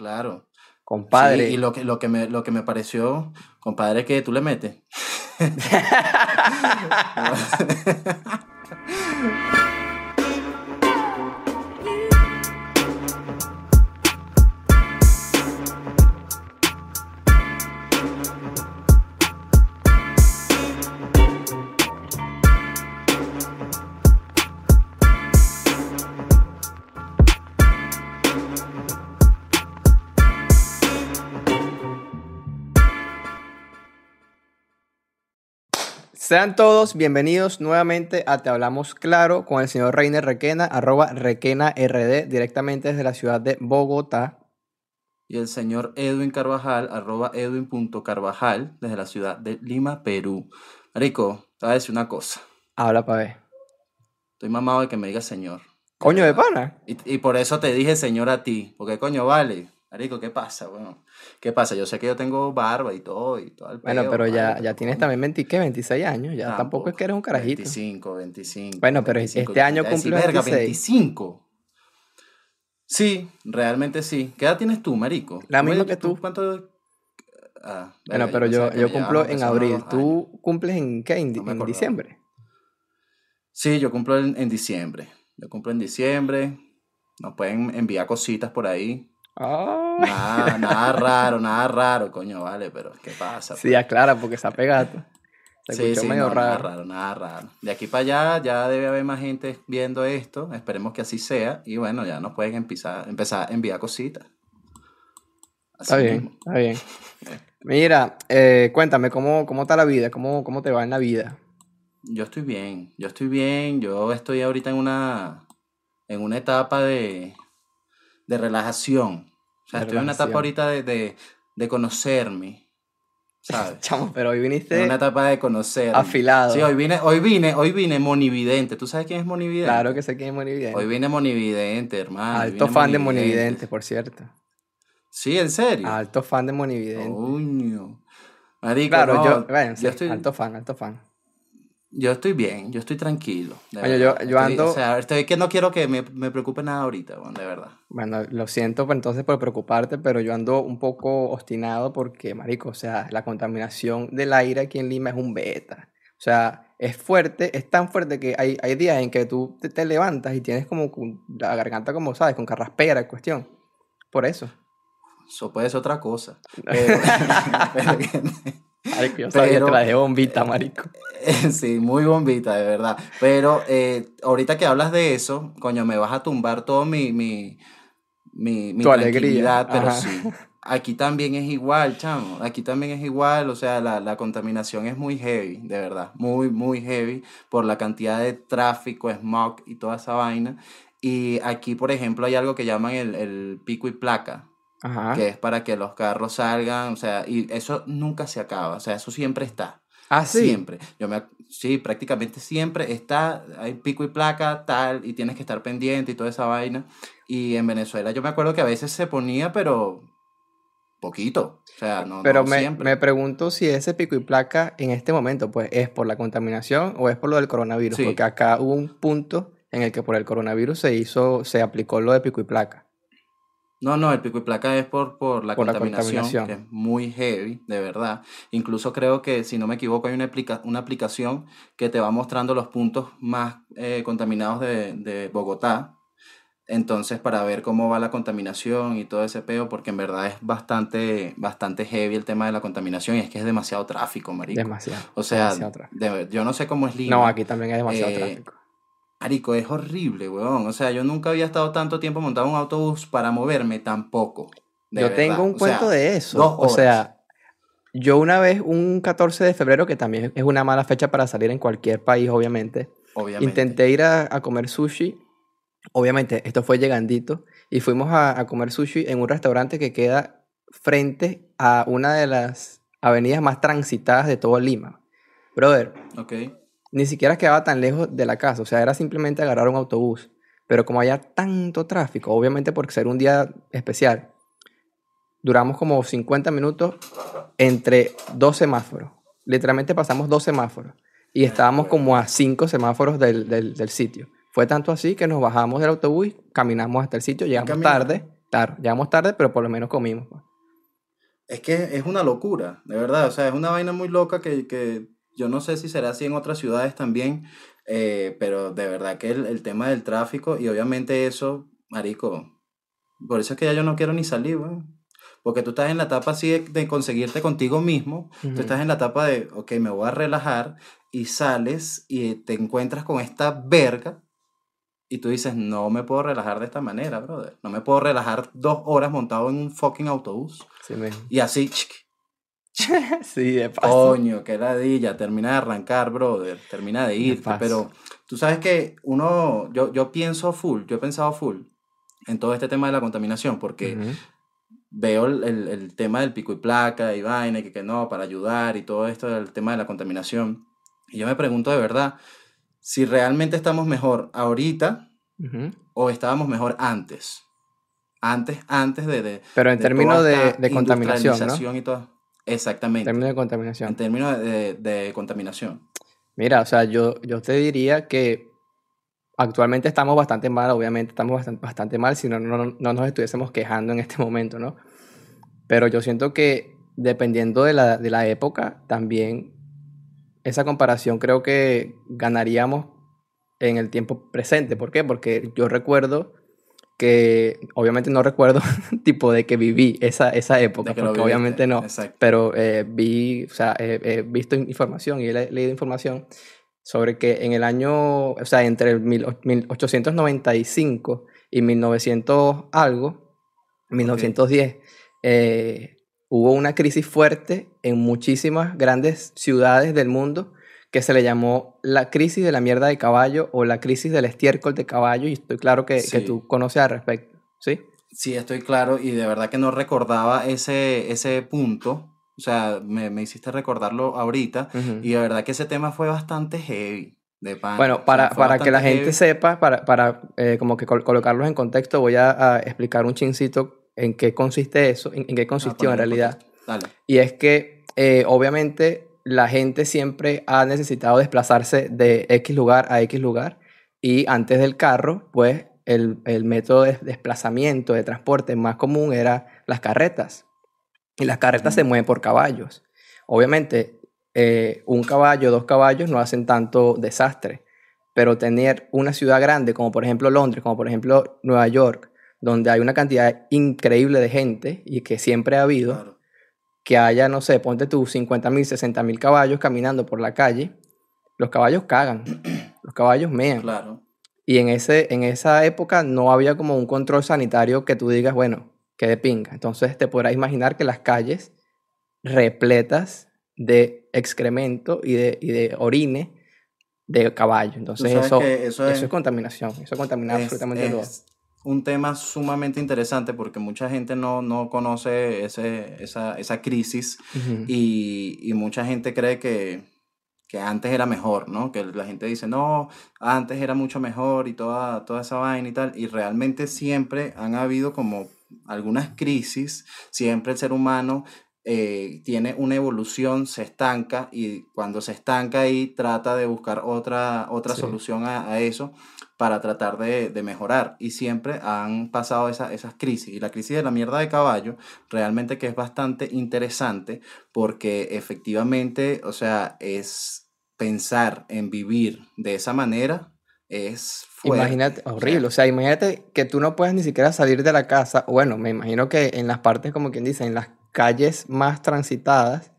claro. Compadre. Sí, y lo que, lo, que me, lo que me pareció, compadre, que tú le metes. Sean todos bienvenidos nuevamente a Te Hablamos Claro con el señor Reiner Requena, arroba Requena RD, directamente desde la ciudad de Bogotá. Y el señor Edwin Carvajal, arroba edwin.carvajal, desde la ciudad de Lima, Perú. Marico, te voy a decir una cosa. Habla pa' ver. Estoy mamado de que me digas señor. Coño de pana. Y, y por eso te dije señor a ti. Porque coño, vale. Marico, ¿qué pasa? Bueno, ¿qué pasa? Yo sé que yo tengo barba y todo y todo el Bueno, peo, pero ya, ya tienes también 20, ¿qué? 26 años. Ya tampoco, es que eres un carajito. 25, 25. Bueno, pero 25, este año cumple verga, 26. 25. Sí, realmente sí. ¿Qué edad tienes tú, marico? La misma que tú. ¿Cuánto? Ah, Bueno, pero yo, yo me cumplo en abril. ¿Tú cumples en qué? ¿En, No en diciembre? Sí, yo cumplo en, en diciembre. Yo cumplo en diciembre. Nos pueden enviar cositas por ahí. Ah. Nada, nada raro, nada raro, coño, vale, pero ¿qué pasa? Sí, aclara, porque se ha pegado. Se Sí, sí, medio no, nada raro. raro, nada raro. De aquí para allá ya debe haber más gente viendo esto. Esperemos que así sea. Y bueno, ya nos pueden empezar, empezar a enviar cositas. Así Está bien, mismo. está bien. Mira, eh, cuéntame, ¿cómo, ¿cómo está la vida? ¿Cómo, ¿Cómo te va en la vida? Yo estoy bien, yo estoy bien. Yo estoy ahorita en una, en una etapa de, de relajación. Sea, estoy en una etapa ahorita de, de, de conocerme. ¿Sabes? Chamo, pero hoy En viniste una etapa de conocerme. afilado. Sí, hoy vine, hoy vine, hoy vine monividente. ¿Tú sabes quién es monividente? Claro que sé quién es Monividente. Hoy vine monividente, hermano. Alto fan de Monividente, por cierto. Sí, en serio. Alto fan de Monividente. Coño. Marico, claro, no, yo, bueno, sí, yo estoy, alto fan, alto fan. Yo estoy bien, yo estoy tranquilo. de Oye, yo- yo Estoy- ando- O sea, estoy que no quiero que me, me preocupe nada ahorita, weón, de verdad. Bueno, lo siento pues, entonces por preocuparte, pero yo ando un poco obstinado porque, marico, o sea, la contaminación del aire aquí en Lima es un beta. O sea, es fuerte, es tan fuerte que hay, hay días en que tú te, te levantas y tienes como la garganta, como sabes, con carraspera, cuestión. Por eso. Eso puede ser otra cosa. Pero, Marico, yo sabía que traje bombita, marico. sí, muy bombita, de verdad. Pero eh, ahorita que hablas de eso, coño, me vas a tumbar todo mi, mi, mi, mi Tu alegría, tranquilidad, pero ajá. sí. Aquí también es igual, chamo. Aquí también es igual, o sea, la, la contaminación es muy heavy, de verdad. Muy, muy heavy por la cantidad de tráfico, smog y toda esa vaina. Y aquí, por ejemplo, hay algo que llaman el, el pico y placa, Ajá. que es para que los carros salgan, o sea, y eso nunca se acaba, o sea, eso siempre está. Ah, sí. Siempre. Yo me, sí, prácticamente siempre está, hay pico y placa, tal, y tienes que estar pendiente y toda esa vaina. Y en Venezuela yo me acuerdo que a veces se ponía, pero poquito. O sea, no, Pero no me, siempre. me pregunto si ese pico y placa en este momento, pues, es por la contaminación o es por lo del coronavirus. Sí. Porque acá hubo un punto en el que por el coronavirus se hizo, se aplicó lo de pico y placa. No, no, el pico y placa es por, por la Por la contaminación, que es muy heavy, de verdad. Incluso creo que, si no me equivoco, hay una, aplica- una aplicación que te va mostrando los puntos más eh, contaminados de, de Bogotá. Entonces, para ver cómo va la contaminación y todo ese peo, porque en verdad es bastante, bastante heavy el tema de la contaminación y es que es demasiado tráfico, marico. Demasiado. o sea, demasiado tráfico. de- yo no sé cómo es Lima. No, aquí también hay demasiado Eh, tráfico. Marico, es horrible, weón. O sea, yo nunca había estado tanto tiempo montado en un autobús para moverme tampoco. Yo verdad. tengo un O sea, cuento de eso. dos O horas. sea, yo una vez, un 14 de febrero, que también es una mala fecha para salir en cualquier país, obviamente, Obviamente. intenté ir a, a comer sushi. Obviamente, esto fue llegandito. Y fuimos a, a comer sushi en un restaurante que queda frente a una de las avenidas más transitadas de todo Lima. Brother, Ok. Ni siquiera quedaba tan lejos de la casa, o sea, era simplemente agarrar un autobús. Pero como había tanto tráfico, obviamente por ser un día especial, duramos como 50 minutos entre dos semáforos. Literalmente pasamos dos semáforos y estábamos como a cinco semáforos del, del- del sitio. Fue tanto así que nos bajamos del autobús, caminamos hasta el sitio, llegamos tarde, Claro, llegamos tarde, pero por lo menos comimos. pues. Es que es una locura, de verdad. O sea, es una vaina muy loca que, que yo no sé si será así en otras ciudades también, eh, pero de verdad que el, el tema del tráfico y obviamente eso, marico, por eso es que ya yo no quiero ni salir, weón. Porque tú estás en la etapa así de, de conseguirte contigo mismo, tú estás en la etapa de, ok, me voy a relajar y sales y te encuentras con esta verga y tú dices, no me puedo relajar de esta manera, brother. No me puedo relajar dos horas montado en un fucking autobús. Sí. Y así, chic, sí, de paso. Coño, qué ladilla, termina de arrancar, brother, termina de irte, paso. pero tú sabes que uno, yo, yo pienso full, yo he pensado full en todo este tema de la contaminación, porque Ujú. veo el, el- el tema del pico y placa y vaina, y que, que no, para ayudar y todo esto del tema de la contaminación, y yo me pregunto de verdad, si realmente estamos mejor ahorita Ujú. o estábamos mejor antes, antes, antes de... de Pero en de términos de, de contaminación, ¿no? y todo. En Exactamente. términos de En contaminación. términos de, de contaminación. Mira, o sea, yo, yo te diría que actualmente estamos bastante mal, obviamente estamos bastante, bastante mal, si no, no, no nos estuviésemos quejando en este momento, ¿no? Pero yo siento que dependiendo de la, de la época, también esa comparación creo que ganaríamos en el tiempo presente. ¿Por qué? Porque yo recuerdo que, obviamente no recuerdo tipo de que viví esa, esa época, porque viviste, obviamente no Exacto. pero eh, vi, o sea, he, he visto información y he le- leído información sobre que en el año, o sea, entre el mil- 1895 y 1900 algo, 1910, eh, hubo una crisis fuerte en muchísimas grandes ciudades del mundo que se le llamó la crisis de la mierda de caballo o la crisis del estiércol de caballo y estoy claro que, que tú conoces al respecto, ¿sí? Sí, estoy claro y de verdad que no recordaba ese, ese punto. O sea, me, me hiciste recordarlo ahorita y de verdad que ese tema fue bastante heavy. De pana. Bueno, O sea, para, para que la gente sepa, para, para eh, como que col- colocarlos en contexto, voy a, a explicar un chincito en qué consiste eso, en, en qué Ah, consistió en ponerlo realidad. Dale. Y es que eh, obviamente la gente siempre ha necesitado desplazarse de X lugar a X lugar y antes del carro, pues el, el método de desplazamiento, de transporte más común era las carretas. Y las carretas se mueven por caballos. Obviamente, eh, un caballo, dos caballos no hacen tanto desastre, pero tener una ciudad grande como por ejemplo Londres, como por ejemplo Nueva York, donde hay una cantidad increíble de gente y que siempre ha habido, Claro. Que haya, no sé, ponte tú 50 mil, 60 mil caballos caminando por la calle, los caballos cagan, los caballos mean. Claro. Y en, ese, en esa época no había como un control sanitario que tú digas, bueno, que de pinga. Entonces te podrás imaginar que las calles repletas de excremento y de, y de orine de caballo. Entonces eso, eso es- es, contaminación, eso contamina Es, absolutamente todo. Un tema sumamente interesante porque mucha gente no, no conoce ese, esa, esa crisis y, y mucha gente cree que, que antes era mejor, ¿no? Que la gente dice, no, antes era mucho mejor y toda, toda esa vaina y tal. Y realmente siempre han habido como algunas crisis, siempre el ser humano eh, tiene una evolución, se estanca y cuando se estanca ahí trata de buscar otra, otra Sí. solución a, a eso para tratar de, de mejorar. Y siempre han pasado esa- esas crisis. Y la crisis de la mierda de caballo realmente que es bastante interesante porque efectivamente, o sea, es pensar en vivir de esa manera es fuerte. Imagínate, horrible. O sea, imagínate que tú no puedes ni siquiera salir de la casa. Bueno, me imagino que en las partes, como quien dice, en las calles más transitadas,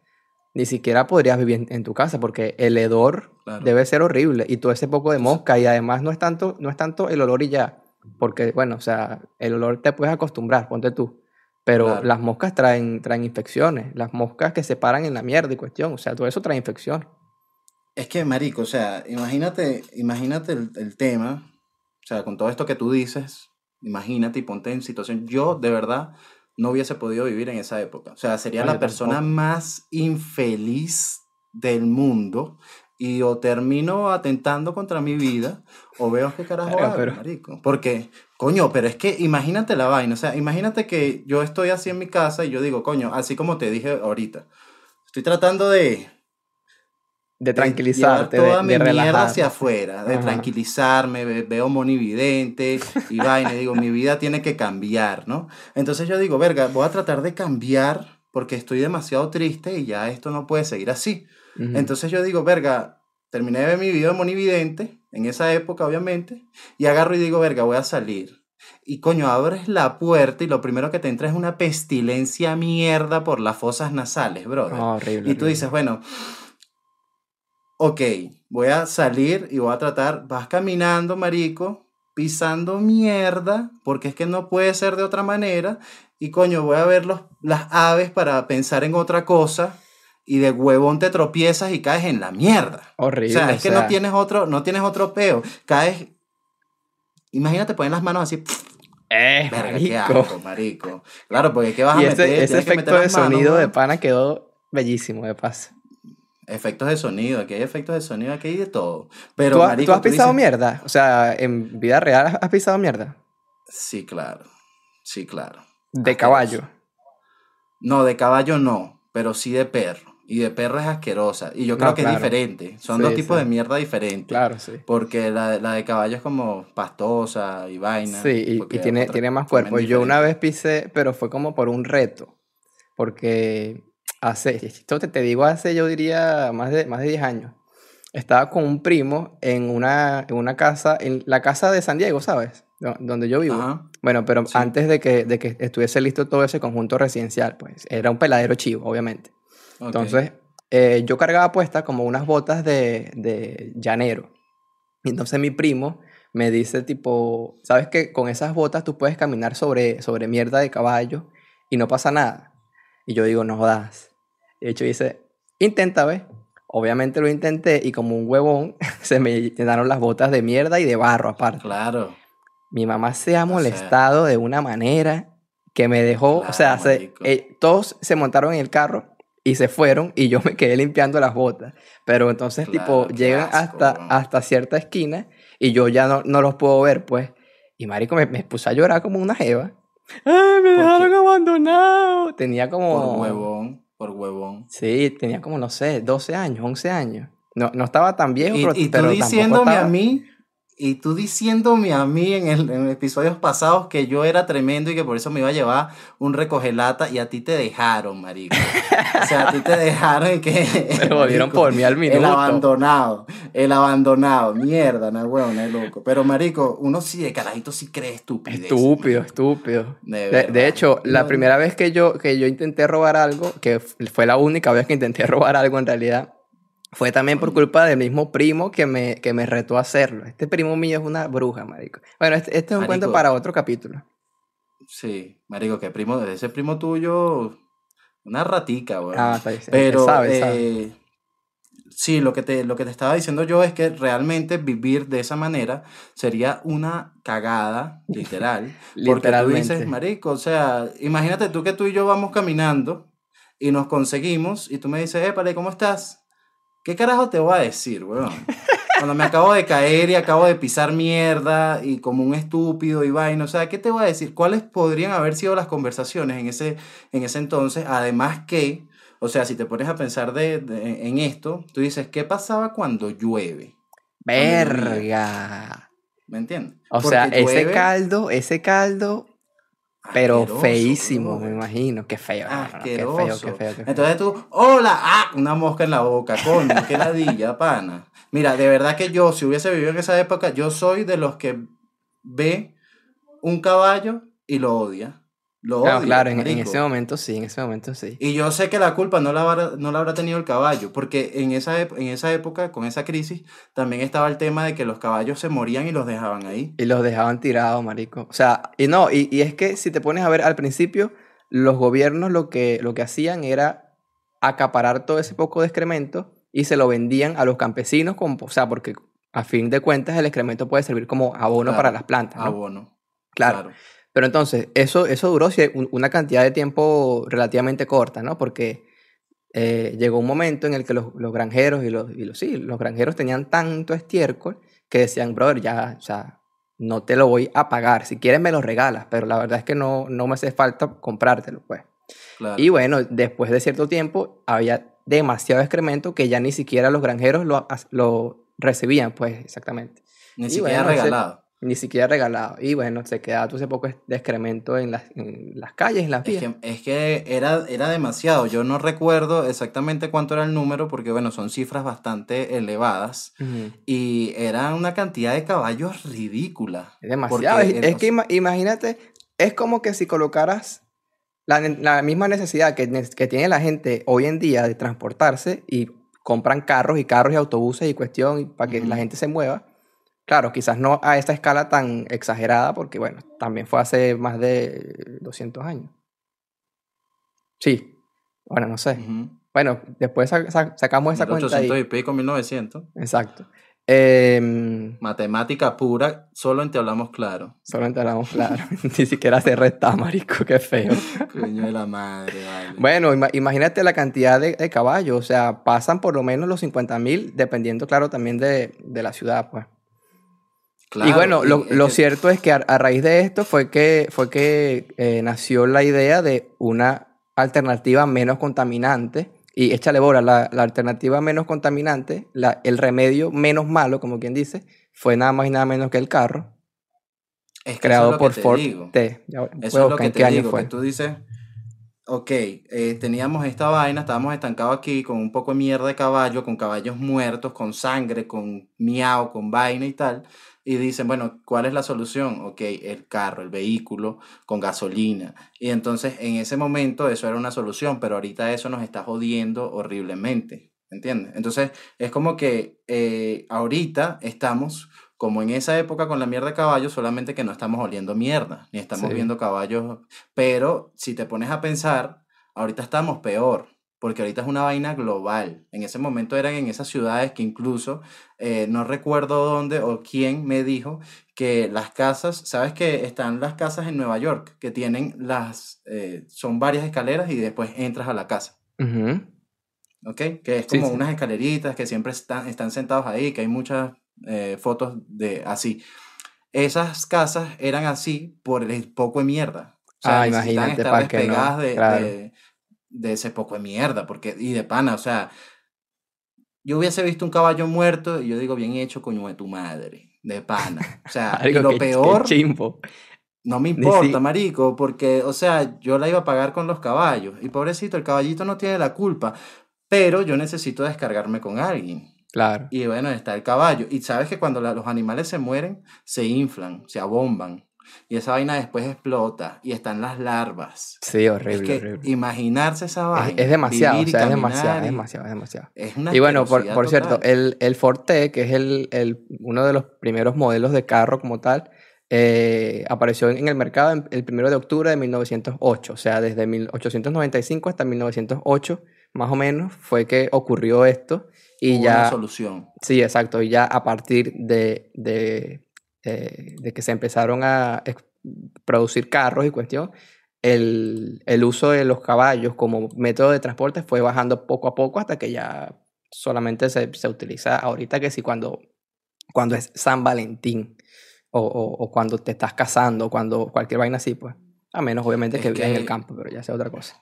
ni siquiera podrías vivir en, tu casa porque el hedor Claro. debe ser horrible y todo ese poco de mosca y además no es tanto, no es tanto el olor y ya, porque bueno, o sea, el olor te puedes acostumbrar, ponte tú. Pero Claro. las moscas traen, traen infecciones, las moscas que se paran en la mierda y cuestión, o sea, todo eso trae infección. Es que, marico, o sea, imagínate, imagínate el, el tema, o sea, con todo esto que tú dices, imagínate y ponte en situación, yo de verdad no hubiese podido vivir en esa época, o sea, sería No, la persona tampoco. más infeliz del mundo y o termino atentando contra mi vida o veo qué carajo Verga, hago, pero- marico, porque, coño, pero es que imagínate la vaina, o sea, imagínate que yo estoy así en mi casa y yo digo, coño, así como te dije ahorita, estoy tratando de de de tranquilizarte, de, toda de mi mierda relajar. hacia afuera, de Ajá. tranquilizarme, ve- veo monividente y vaina, y digo, mi vida tiene que cambiar, ¿no? Entonces yo digo, verga, voy a tratar de cambiar porque estoy demasiado triste y ya esto no puede seguir así. Entonces yo digo, verga, terminé de ver mi video de monividente, en esa época obviamente, y agarro y digo, verga, voy a salir. Y coño, abres la puerta y lo primero que te entra es una pestilencia mierda por las fosas nasales, brother. Ah, horrible, Y tú horrible. dices, bueno, ok, voy a salir y voy a tratar, vas caminando, marico, pisando mierda, porque es que no puede ser de otra manera, y coño, voy a ver los, las aves para pensar en otra cosa, y de huevón te tropiezas y caes en la mierda. Horrible. o sea, es que sea, no tienes otro, no tienes otro peo, caes... Imagínate poner las manos así, Eh, verga, qué marico. asco, marico. Claro, porque ¿qué vas a Y meter? ese, que efecto meter de manos, sonido de pana quedó bellísimo, de paso. Efectos de sonido, aquí hay efectos de sonido, aquí hay de todo. Pero, ¿Tú, ha- marico, tú has tú pisado dices- mierda? O sea, en vida real has- pisado mierda. Sí, claro. Sí, claro. De caballo. No, de caballo no, pero sí de perro. Y de perro es asquerosa. Y yo creo No, que claro. es diferente. Son Sí, dos tipos sí. de mierda diferentes. Claro, sí. Porque la, la de caballo es como pastosa y vaina. Sí, y, y tiene, tiene más cuerpo. Yo una vez pisé, pero fue como por un reto. Porque hace, esto te, te digo hace, yo diría, más de, más de 10 años. Estaba con un primo en una, en una casa, en la casa de San Diego, ¿sabes? Do- Donde yo vivo. Ajá. Bueno, pero Sí. antes de que, de que estuviese listo todo ese conjunto residencial, pues era un peladero chivo, obviamente. ok. Entonces, eh, yo cargaba puestas como unas botas de, de llanero. Y entonces mi primo me dice tipo, ¿sabes que con esas botas tú puedes caminar sobre, sobre mierda de caballo y no pasa nada? Y yo digo, no jodas. De hecho dice, intenta, ¿ves? Obviamente lo intenté y como un huevón se me llenaron las botas de mierda y de barro aparte. Claro. Mi mamá se ha O sea- molestado de una manera que me dejó, o sea, se- eh, todos se montaron en el carro y se fueron y yo me quedé limpiando las botas. Pero entonces, tipo, Claro, llegan asco, hasta, hasta cierta esquina y yo ya no, no los puedo ver, pues. Y marico, me, me puse a llorar como una jeva. ¡Ay, me ¿Por dejaron qué? abandonado! Tenía como... Por huevón, por huevón. Sí, tenía como, no sé, 12 años, 11 años. No, no estaba tan viejo, Y, pero, y tú pero diciéndome estaba- a mí, y tú diciéndome a mí en, el, en episodios pasados que yo era tremendo y que por eso me iba a llevar un recogelata y a ti te dejaron, marico. O sea, a ti te dejaron y que... Me lo volvieron por mí al El minuto. abandonado, el abandonado, mierda, no huevón, es loco. Pero marico, uno sí de carajito sí cree estupidez. Estúpido, estúpido. De De, verdad. de hecho, la No, primera vez que yo, que yo intenté robar algo, que fue la única vez que intenté robar algo en realidad, fue también por culpa del mismo primo que me, que me retó a hacerlo. Este primo mío es una bruja, marico. Bueno, este, este es un cuento para otro capítulo. Sí, marico, que primo, ese primo tuyo, una ratica, weón. Ah, está bien. Pero sabe, sabe. eh, sí, lo que, te, lo que te estaba diciendo yo es que realmente vivir de esa manera sería una cagada, literal. porque tú dices, marico, o sea, imagínate tú que tú y yo vamos caminando y nos conseguimos y tú me dices, épale, ¿cómo estás? ¿Qué carajo te voy a decir, weón? Cuando me acabo de caer y acabo de pisar mierda y como un estúpido y vaina, o sea, ¿qué te voy a decir? ¿Cuáles podrían haber sido las conversaciones en ese, en ese entonces? Además que, o sea, si te pones a pensar de, de- en esto, tú dices, ¿qué pasaba cuando llueve? Verga. ¿Me entiendes? O sea, ese caldo, ese caldo, pero asqueroso, feísimo, me imagino. Qué feo. no, qué feo, Asqueroso. qué feo, qué feo. Entonces tú, hola, ah, una mosca en la boca, coño, qué ladilla, pana. Mira, de verdad que yo, si hubiese vivido en esa época, yo soy de los que ve un caballo y lo odia. Lo Claro, claro, en, ese momento sí, en ese momento sí. Y yo sé que la culpa no la, habrá, no la habrá tenido el caballo, porque en esa, en esa época, con esa crisis, también estaba el tema de que los caballos se morían y los dejaban ahí. Y los dejaban tirados, marico. O sea, y no, y, y es que si te pones a ver al principio, los gobiernos lo que, lo que hacían era acaparar todo ese poco de excremento y se lo vendían a los campesinos, como, o sea, porque a fin de cuentas el excremento puede servir como abono Claro, para las plantas, ¿no? Abono. Claro. Pero entonces, eso, eso duró una cantidad de tiempo relativamente corta, ¿no? Porque eh, llegó un momento en el que los, los granjeros y los, y los, sí, los granjeros tenían tanto estiércol que decían, brother, ya, o sea, no te lo voy a pagar. Si quieres me lo regalas, pero la verdad es que no, no me hace falta comprártelo, pues. Claro. Y bueno, después de cierto tiempo había demasiado excremento que ya ni siquiera los granjeros lo, lo recibían, pues exactamente. Ni y siquiera bueno, regalado. Ni siquiera regalado. Y bueno, se quedaba todo ese poco de excremento en las, en las calles, en las Es que, es que era, era demasiado. Yo no recuerdo exactamente cuánto era el número, porque bueno, son cifras bastante elevadas. Y era una cantidad de caballos ridícula. Es demasiado. Porque, es, que ima- imagínate, es como que si colocaras la, la misma necesidad que, que tiene la gente hoy en día de transportarse y compran carros y carros y autobuses y cuestión para que la gente se mueva. Claro, quizás no a esta escala tan exagerada porque, bueno, también fue hace más de 200 años. Sí, bueno, no sé. Bueno, después sa- sa- sacamos esa cuenta 1800 ahí. y pico, 1900. Exacto. Em, Matemática pura, solo en Te Hablamos Claro. solamente hablamos claro. Ni siquiera se resta, marico, qué feo. Coño de la madre, vale. Bueno, ima- imagínate la cantidad de, de caballos, o sea, pasan por lo menos los 50 mil, dependiendo, claro, también de, de la ciudad, pues. Y Claro, bueno, lo, es lo que- cierto es que a, a raíz de esto fue que, fue que eh, nació la idea de una alternativa menos contaminante. Y échale bola, la, la alternativa menos contaminante, la, el remedio menos malo, como quien dice, fue nada más y nada menos que el carro, es que eso es creado lo que por te Ford digo. T. Ya Eso es lo que te digo, fue. que tú dices, ok, eh, teníamos esta vaina, estábamos estancados aquí con un poco de mierda de caballo, con caballos muertos, con sangre, con miau, con vaina y tal. Y dicen, bueno, ¿cuál es la solución? Ok, el carro, el vehículo con gasolina. Y entonces en ese momento eso era una solución, pero ahorita eso nos está jodiendo horriblemente. ¿Entiendes? Entonces es como que eh, ahorita estamos como en esa época con la mierda de caballos, solamente que no estamos oliendo mierda, ni estamos Sí. viendo caballos. Pero si te pones a pensar, ahorita estamos peor, porque ahorita es una vaina global. En ese momento eran en esas ciudades que incluso, eh, no recuerdo dónde o quién me dijo que las casas, ¿sabes que están las casas en Nueva York? Que tienen las, eh, son varias escaleras y después entras a la casa. Ujú. ¿ok? Que es Sí, como sí. unas escaleritas que siempre están, están sentados ahí, que hay muchas eh, fotos de así. Esas casas eran así por el poco de mierda. O sea, Ah, imagínate, estar que no, despegadas de, claro. de- de ese poco de mierda, porque, y de pana, o sea, yo hubiese visto un caballo muerto y yo digo, bien hecho, coño de tu madre, de pana. O sea, y lo peor, chimbo. no me importa, marico, porque, o sea, yo la iba a pagar con los caballos. Y pobrecito, el caballito no tiene la culpa. Pero yo necesito descargarme con alguien. Claro. Y bueno, está el caballo. Y sabes que cuando la- los animales se mueren, se inflan, se abomban. Y esa vaina después explota. Y están las larvas. Sí, Es horrible, que horrible. imaginarse esa Es, vaina. es demasiado, o sea, es demasiado, es demasiado, es demasiado. Es una Y bueno, por, por cierto, el, el Forte, que es el, el- uno de los primeros modelos de carro como tal, eh, apareció en, en el mercado en- el 1 de octubre de 1908. O sea, desde 1895 hasta 1908, más o menos, fue que ocurrió esto. Y Hubo ya... una solución. Sí, exacto. Y ya a partir de, de, eh, de que se empezaron a producir carros y cuestión, el, el uso de los caballos como método de transporte fue bajando poco a poco hasta que ya solamente se, se utiliza ahorita que sí cuando, cuando es San Valentín o, o- o cuando te estás casando, cuando cualquier vaina así, pues. A menos obviamente Es que vivas en el que- campo, pero ya sea otra cosa.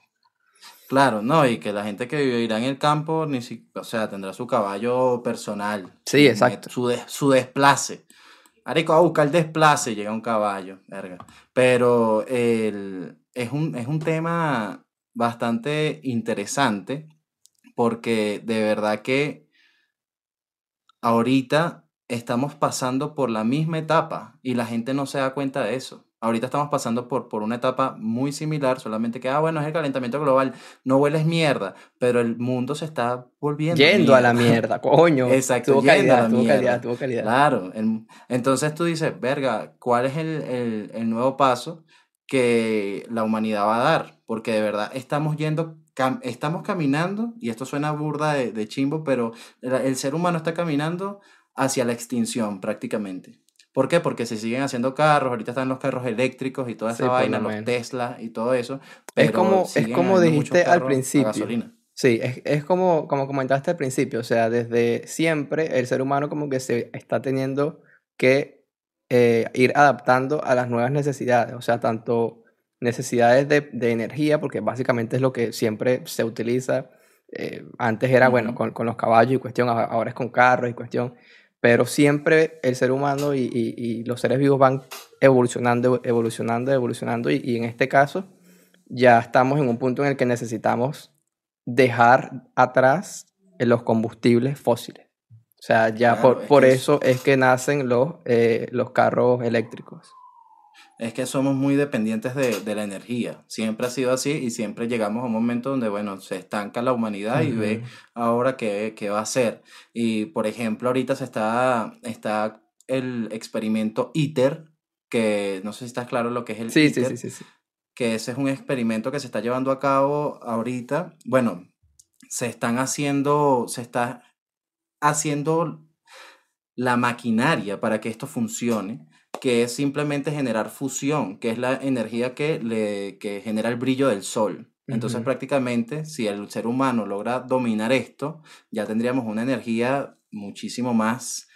Claro, no, y que la gente que vivirá en el campo, ni si, o sea, tendrá su caballo personal. Sí, exacto. Su, des- su desplace. Arico, a buscar el desplace, llega un caballo, verga. Pero el, es, un, es un tema bastante interesante porque de verdad que ahorita estamos pasando por la misma etapa y la gente no se da cuenta de eso. Ahorita estamos pasando por, por una etapa muy similar, solamente que, ah, bueno, es el calentamiento global, no hueles mierda, pero el mundo se está volviendo Yendo a la mierda, coño. Exacto, tuvo calidad, tuvo calidad, tuvo calidad. Claro, el- entonces tú dices, verga, ¿cuál es el, el- el nuevo paso que la humanidad va a dar? Porque de verdad estamos yendo, estamos caminando, y esto suena burda de, de chimbo, pero el, el ser humano está caminando hacia la extinción prácticamente. ¿Por qué? Porque se siguen haciendo carros, ahorita están los carros eléctricos y toda esa vaina, lo los. Tesla y todo eso. Es pero como- es como habiendo muchos dijiste al principio. gasolina. Sí, es, es como, como comentaste al principio, o sea, desde siempre el ser humano como que se está teniendo que eh, ir adaptando a las nuevas necesidades, o sea, tanto necesidades de, de energía, porque básicamente es lo que siempre se utiliza. Eh, antes era, bueno, con, con los caballos y cuestión, ahora es con carros y cuestión, pero siempre el ser humano y, y- y los seres vivos van evolucionando, evolucionando, evolucionando, y, y en este caso ya estamos en un punto en el que necesitamos dejar atrás los combustibles fósiles. O sea, ya Claro, por, es por eso es que nacen los, eh, los carros eléctricos. Es que somos muy dependientes de, de la energía. Siempre ha sido así y siempre llegamos a un momento donde, bueno, se estanca la humanidad y ve ahora qué, qué va a hacer. Y, por ejemplo, ahorita se está, está el experimento ITER, que no sé si estás claro lo que es el Sí, sí, ITER, sí, sí, sí. que ese es un experimento que se está llevando a cabo ahorita. Bueno, se están haciendo, se está haciendo la maquinaria para que esto funcione, que es simplemente generar fusión, que es la energía que, le, que genera el brillo del sol. Entonces prácticamente si el ser humano logra dominar esto, ya tendríamos una energía muchísimo más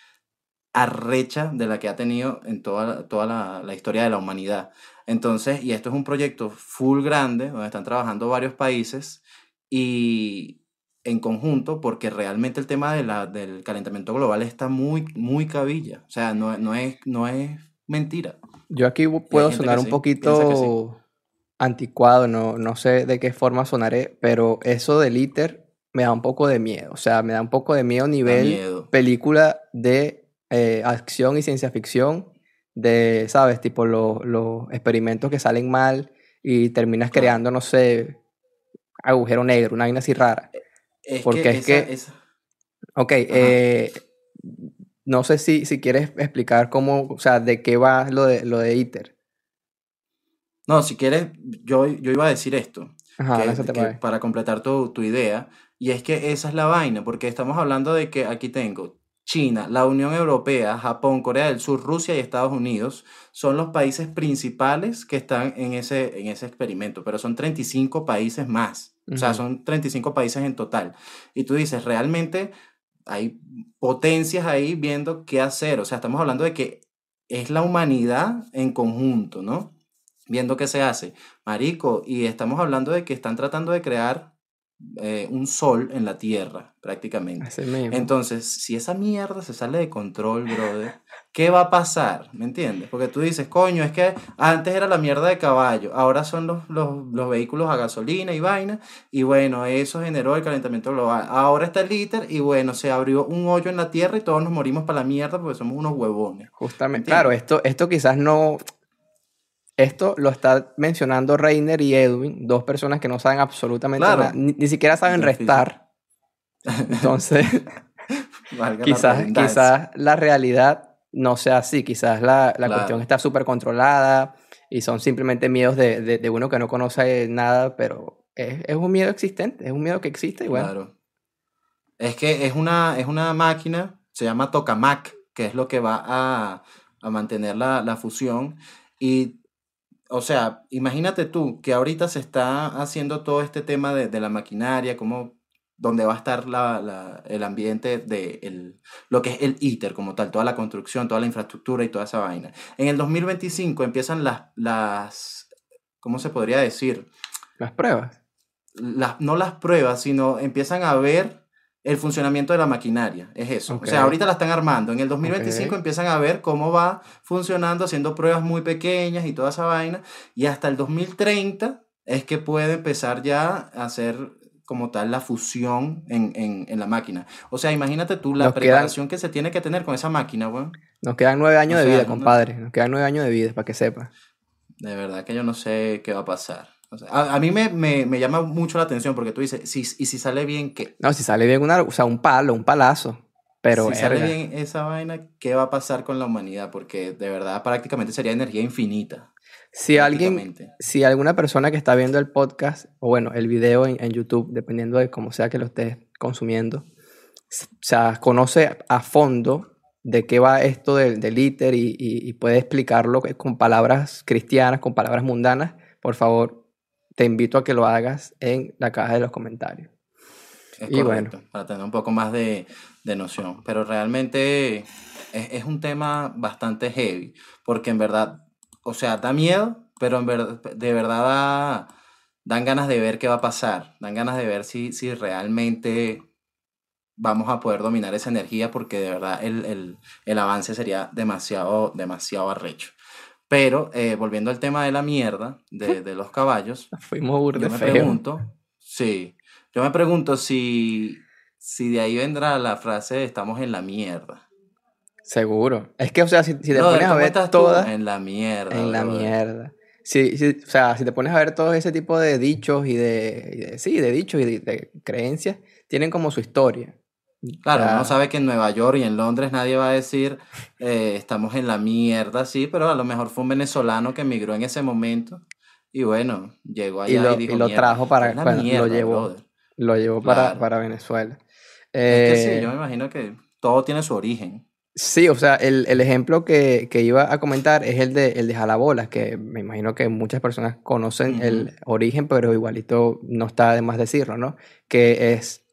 arrecha de la que ha tenido en toda, toda la, la historia de la humanidad. Entonces, y esto es un proyecto full grande, donde están trabajando varios países y en conjunto, porque realmente el tema de la, del calentamiento global está muy, muy cabilla. O sea, no, no, es, no es mentira. Yo aquí puedo sonar un sí, sí. poquito anticuado, no, no sé de qué forma sonaré, pero eso del ITER me da un poco de miedo. O sea, me da un poco de miedo a nivel miedo. película de eh, acción y ciencia ficción, de, ¿sabes? Tipo lo- los experimentos que salen mal y terminas Claro. creando, no sé, agujero negro, una vaina así rara. Es Porque que es esa, que- esa- Ok, eh, no sé si, si quieres explicar cómo, o sea, de qué va lo de, lo de ITER. No, si quieres, yo, yo iba a decir esto. Ajá, que- para completar tu, tu idea, y es que esa es la vaina, porque estamos hablando de que aquí tengo China, la Unión Europea, Japón, Corea del Sur, Rusia y Estados Unidos son los países principales que están en ese, en ese experimento, pero son 35 países más, o sea, son 35 países en total. Y tú dices, realmente hay potencias ahí viendo qué hacer, o sea, estamos hablando de que es la humanidad en conjunto, ¿no? Viendo qué se hace. Marico, y estamos hablando de que están tratando de crear eh, un sol en la Tierra, prácticamente. Entonces, si esa mierda se sale de control, brother, ¿qué va a pasar? ¿Me entiendes? Porque tú dices, coño, es que antes era la mierda de caballo, ahora son los, los, los vehículos a gasolina y vaina, y bueno, eso generó el calentamiento global. Ahora está el ITER y bueno, se abrió un hoyo en la Tierra y todos nos morimos para la mierda porque somos unos huevones. Justamente, claro, esto, esto quizás no. Esto lo está mencionando Reiner y Edwin, dos personas que no saben absolutamente Claro. nada, ni, ni siquiera saben restar. Entonces, quizás, quizás la realidad no sea así, quizás la, la cuestión está súper controlada y son simplemente miedos de, de- de uno que no conoce nada, pero es, es un miedo existente, es un miedo que existe y bueno. Claro. Es que es una, es una máquina, se llama tokamak, que es lo que va a, a mantener la, la fusión. Y, o sea, imagínate tú que ahorita se está haciendo todo este tema de, de la maquinaria, cómo, dónde va a estar la, la- el ambiente de el- lo que es el ITER como tal, toda la construcción, toda la infraestructura y toda esa vaina. En el 2025 empiezan las, las ¿cómo se podría decir? Las pruebas. las, no las pruebas, sino empiezan a ver el funcionamiento de la maquinaria. Es eso. O sea, ahorita la están armando. En el 2025 Ok. empiezan a ver cómo va funcionando, haciendo pruebas muy pequeñas y toda esa vaina. Y hasta el 2030 es que puede empezar ya a hacer como tal la fusión en, en, en la máquina. O sea, imagínate tú la Nos quedan- preparación que se tiene que tener con esa máquina, weón. Nos quedan nueve años O de vida, compadre. Nos quedan nueve años de vida, para que sepas. De verdad que yo no sé qué va a pasar. O sea, a, a mí me, me, me llama mucho la atención porque tú dices, si, y si sale bien, ¿qué? No, si sale bien una, o sea, un palo, un palazo. Pero si sale bien esa vaina, ¿qué va a pasar con la humanidad? Porque de verdad prácticamente sería energía infinita. Si alguien, si alguna persona que está viendo el podcast, o bueno, el video en, en YouTube, dependiendo de cómo sea que lo estés consumiendo, o sea, conoce a fondo de qué va esto del, del ITER y, y- y puede explicarlo con palabras cristianas, con palabras mundanas, por favor, te invito a que lo hagas en la caja de los comentarios. Es y correcto, para tener un poco más de, de noción. Pero realmente es, es un tema bastante heavy, porque en verdad, o sea, da miedo, pero en de verdad da- dan ganas de ver qué va a pasar, dan ganas de ver si, si realmente vamos a poder dominar esa energía, porque de verdad el, el- el avance sería demasiado, demasiado arrecho. Pero eh, volviendo al tema de la mierda, de, de los caballos, Fuimos yo me feo. pregunto, sí, yo me pregunto si, si de ahí vendrá la frase de estamos en la mierda. Seguro. Es que, o sea, si, si te Brother, pones a ¿cómo ver todas En la mierda. en la brother. mierda. Sí, sí, o sea, si te pones a ver todo ese tipo de dichos y de, y de- sí, de dichos y de, de creencias, tienen como su historia. Claro, O sea, uno sabe que en Nueva York y en Londres nadie va a decir eh, estamos en la mierda, sí, pero a lo mejor fue un venezolano que emigró en ese momento y bueno, llegó allá y lo, y dijo, lo "Mierda, trajo para, bueno, mierda, lo llevó, brother". lo llevó para, Claro. para Venezuela. Es que sí, Eh, yo me imagino que todo tiene su origen. Sí, o sea, el, el ejemplo que, que iba a comentar es el de, el de jalabolas, que me imagino que muchas personas conocen el origen, pero igualito no está de más decirlo, ¿no? Que es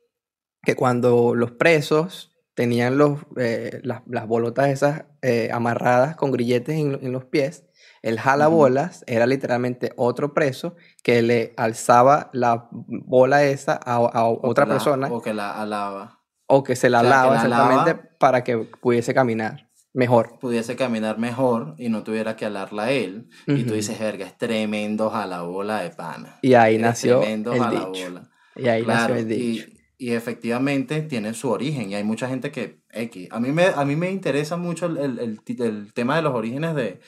que cuando los presos tenían los, eh, las, las bolotas esas eh, amarradas con grilletes en, en los pies, el jalabolas era literalmente otro preso que le alzaba la bola esa a, a O otra la- persona o que la alaba. O que se la O sea, que lava la exactamente lava- para que pudiese caminar mejor. Pudiese caminar mejor y no tuviera que alarla a él. Y tú dices, verga, es tremendo jalabola de pana. Y ahí nació tremendo el jalabola. dicho. Y ahí Claro, nació el dicho. y, y efectivamente tiene su origen y hay mucha gente que, X, a mí me, a mí me interesa mucho el, el- el tema de los orígenes de,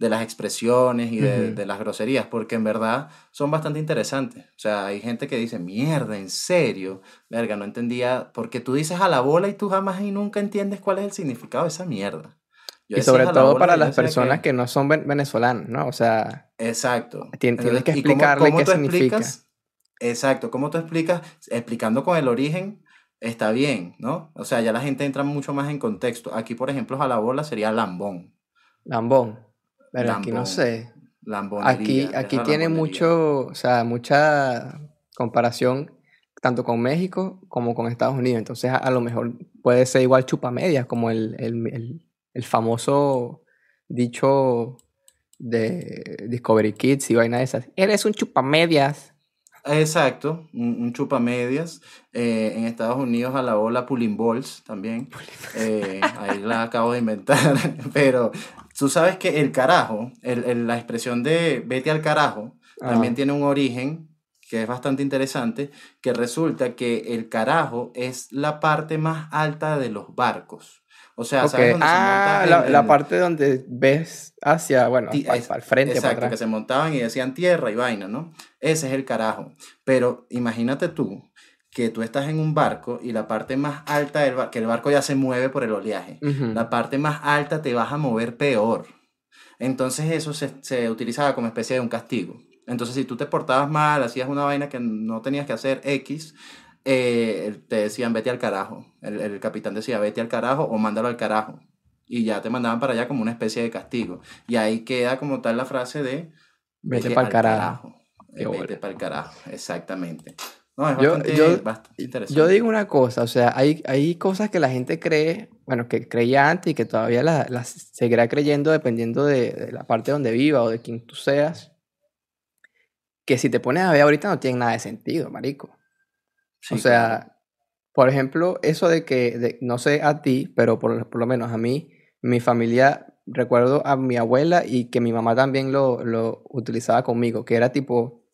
de las expresiones y de, las groserías, porque en verdad son bastante interesantes. O sea, hay gente que dice, mierda, ¿en serio? Verga, no entendía, porque tú dices a la bola y tú jamás y nunca entiendes cuál es el significado de esa mierda. Yo Y sobre todo para las personas que no son ven- venezolanos, ¿no? O sea, Exacto. Tien- tienes que ¿y cómo- explicarle cómo qué tú significa. explicas? Exacto, ¿cómo tú explicas? Explicando con el origen está bien, ¿no? O sea, ya la gente entra mucho más en contexto. Aquí, por ejemplo, jalabola sería lambón. lambón. Pero aquí no sé. Aquí, aquí tiene mucho, o sea, mucha comparación tanto con México como con Estados Unidos. Entonces, a, a lo mejor puede ser igual chupamedias, como el, el, el- el famoso dicho de Discovery Kids y vaina de esas. Eres un chupamedias. Exacto, un, un chupamedias. Eh, en Estados Unidos a la bola pulling balls también. Eh, ahí la acabo de inventar. Pero tú sabes que el carajo, el- el- la expresión de vete al carajo, también tiene un origen que es bastante interesante, que resulta que el carajo es la parte más alta de los barcos. O sea, Ok. ¿sabes dónde se Ah, monta la, el- la el- parte donde ves hacia, bueno, Ti- para, es- el frente, para Exacto, que se montaban y decían tierra y vaina, ¿no? Ese es el carajo. Pero imagínate tú que tú estás en un barco y la parte más alta del barco, que el barco ya se mueve por el oleaje, la parte más alta te vas a mover peor. Entonces eso se, se utilizaba como especie de un castigo. Entonces si tú te portabas mal, hacías una vaina que no tenías que hacer X, eh, te decían vete al carajo. El, el capitán decía vete al carajo o mándalo al carajo. Y ya te mandaban para allá como una especie de castigo. Y ahí queda como tal la frase de Vete pa'l al carajo. Qué Eh. Vete para el carajo, exactamente. No, es Yo- bastante, yo- bastante interesante. Yo digo una cosa, o sea, hay, hay cosas que la gente cree, bueno, que creía antes y que todavía las las seguirá creyendo dependiendo de, de la parte donde viva o de quien tú seas, que si te pones a ver ahorita no tienen nada de sentido, marico. Sí, o sea, claro. por ejemplo, eso de que, de- no sé a ti, pero por, por lo menos a mí, mi familia, recuerdo a mi abuela y que mi mamá también lo, lo utilizaba conmigo, que era tipo,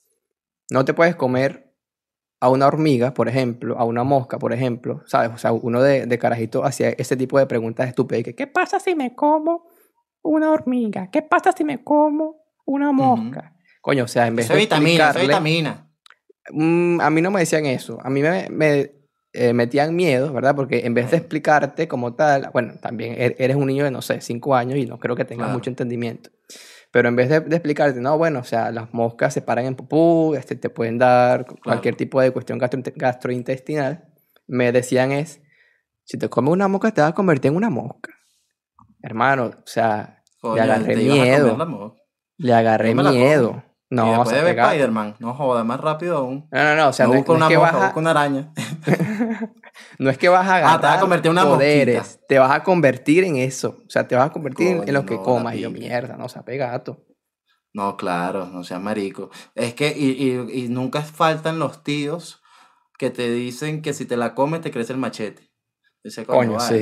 no te puedes comer a una hormiga, por ejemplo, a una mosca, por ejemplo, ¿sabes? O sea, uno de, de carajito hacía ese tipo de preguntas estúpidas, que, ¿qué pasa si me como una hormiga? ¿Qué pasa si me como una mosca? Coño, o sea, en vez Eso de vitamina, eso vitamina. Mm, a mí no me decían eso. A mí me, me, eh, metían miedo, ¿verdad? Porque en vez de explicarte como tal, bueno, también er- eres un niño de, no sé, cinco años y no creo que tengas Claro. mucho entendimiento. Pero en vez de, de explicarte, no, bueno, o sea, las moscas se paran en pupú, este, te pueden dar cualquier tipo de cuestión gastro- gastrointestinal, me decían es, si te comes una mosca te vas a convertir en una mosca. Hermano, o sea, Coño, agarré te ibas a comer miedo. le agarré miedo. y No, o después sea, de. Spider-Man, no joda, más rápido aún. No, no, no, o sea, no no, es una que mosca, vas a, busca una araña. No es que vas a Ah, te vas a agarrar convertir en una poderes, te vas a convertir en eso. O sea, te vas a convertir en, en lo que comas. Y yo, mierda, no, o sea, pegato. No, claro, no seas marico. Es que, y, y, y nunca faltan los tíos que te dicen que si te la comes te crece el machete. Dice, Coño, sí.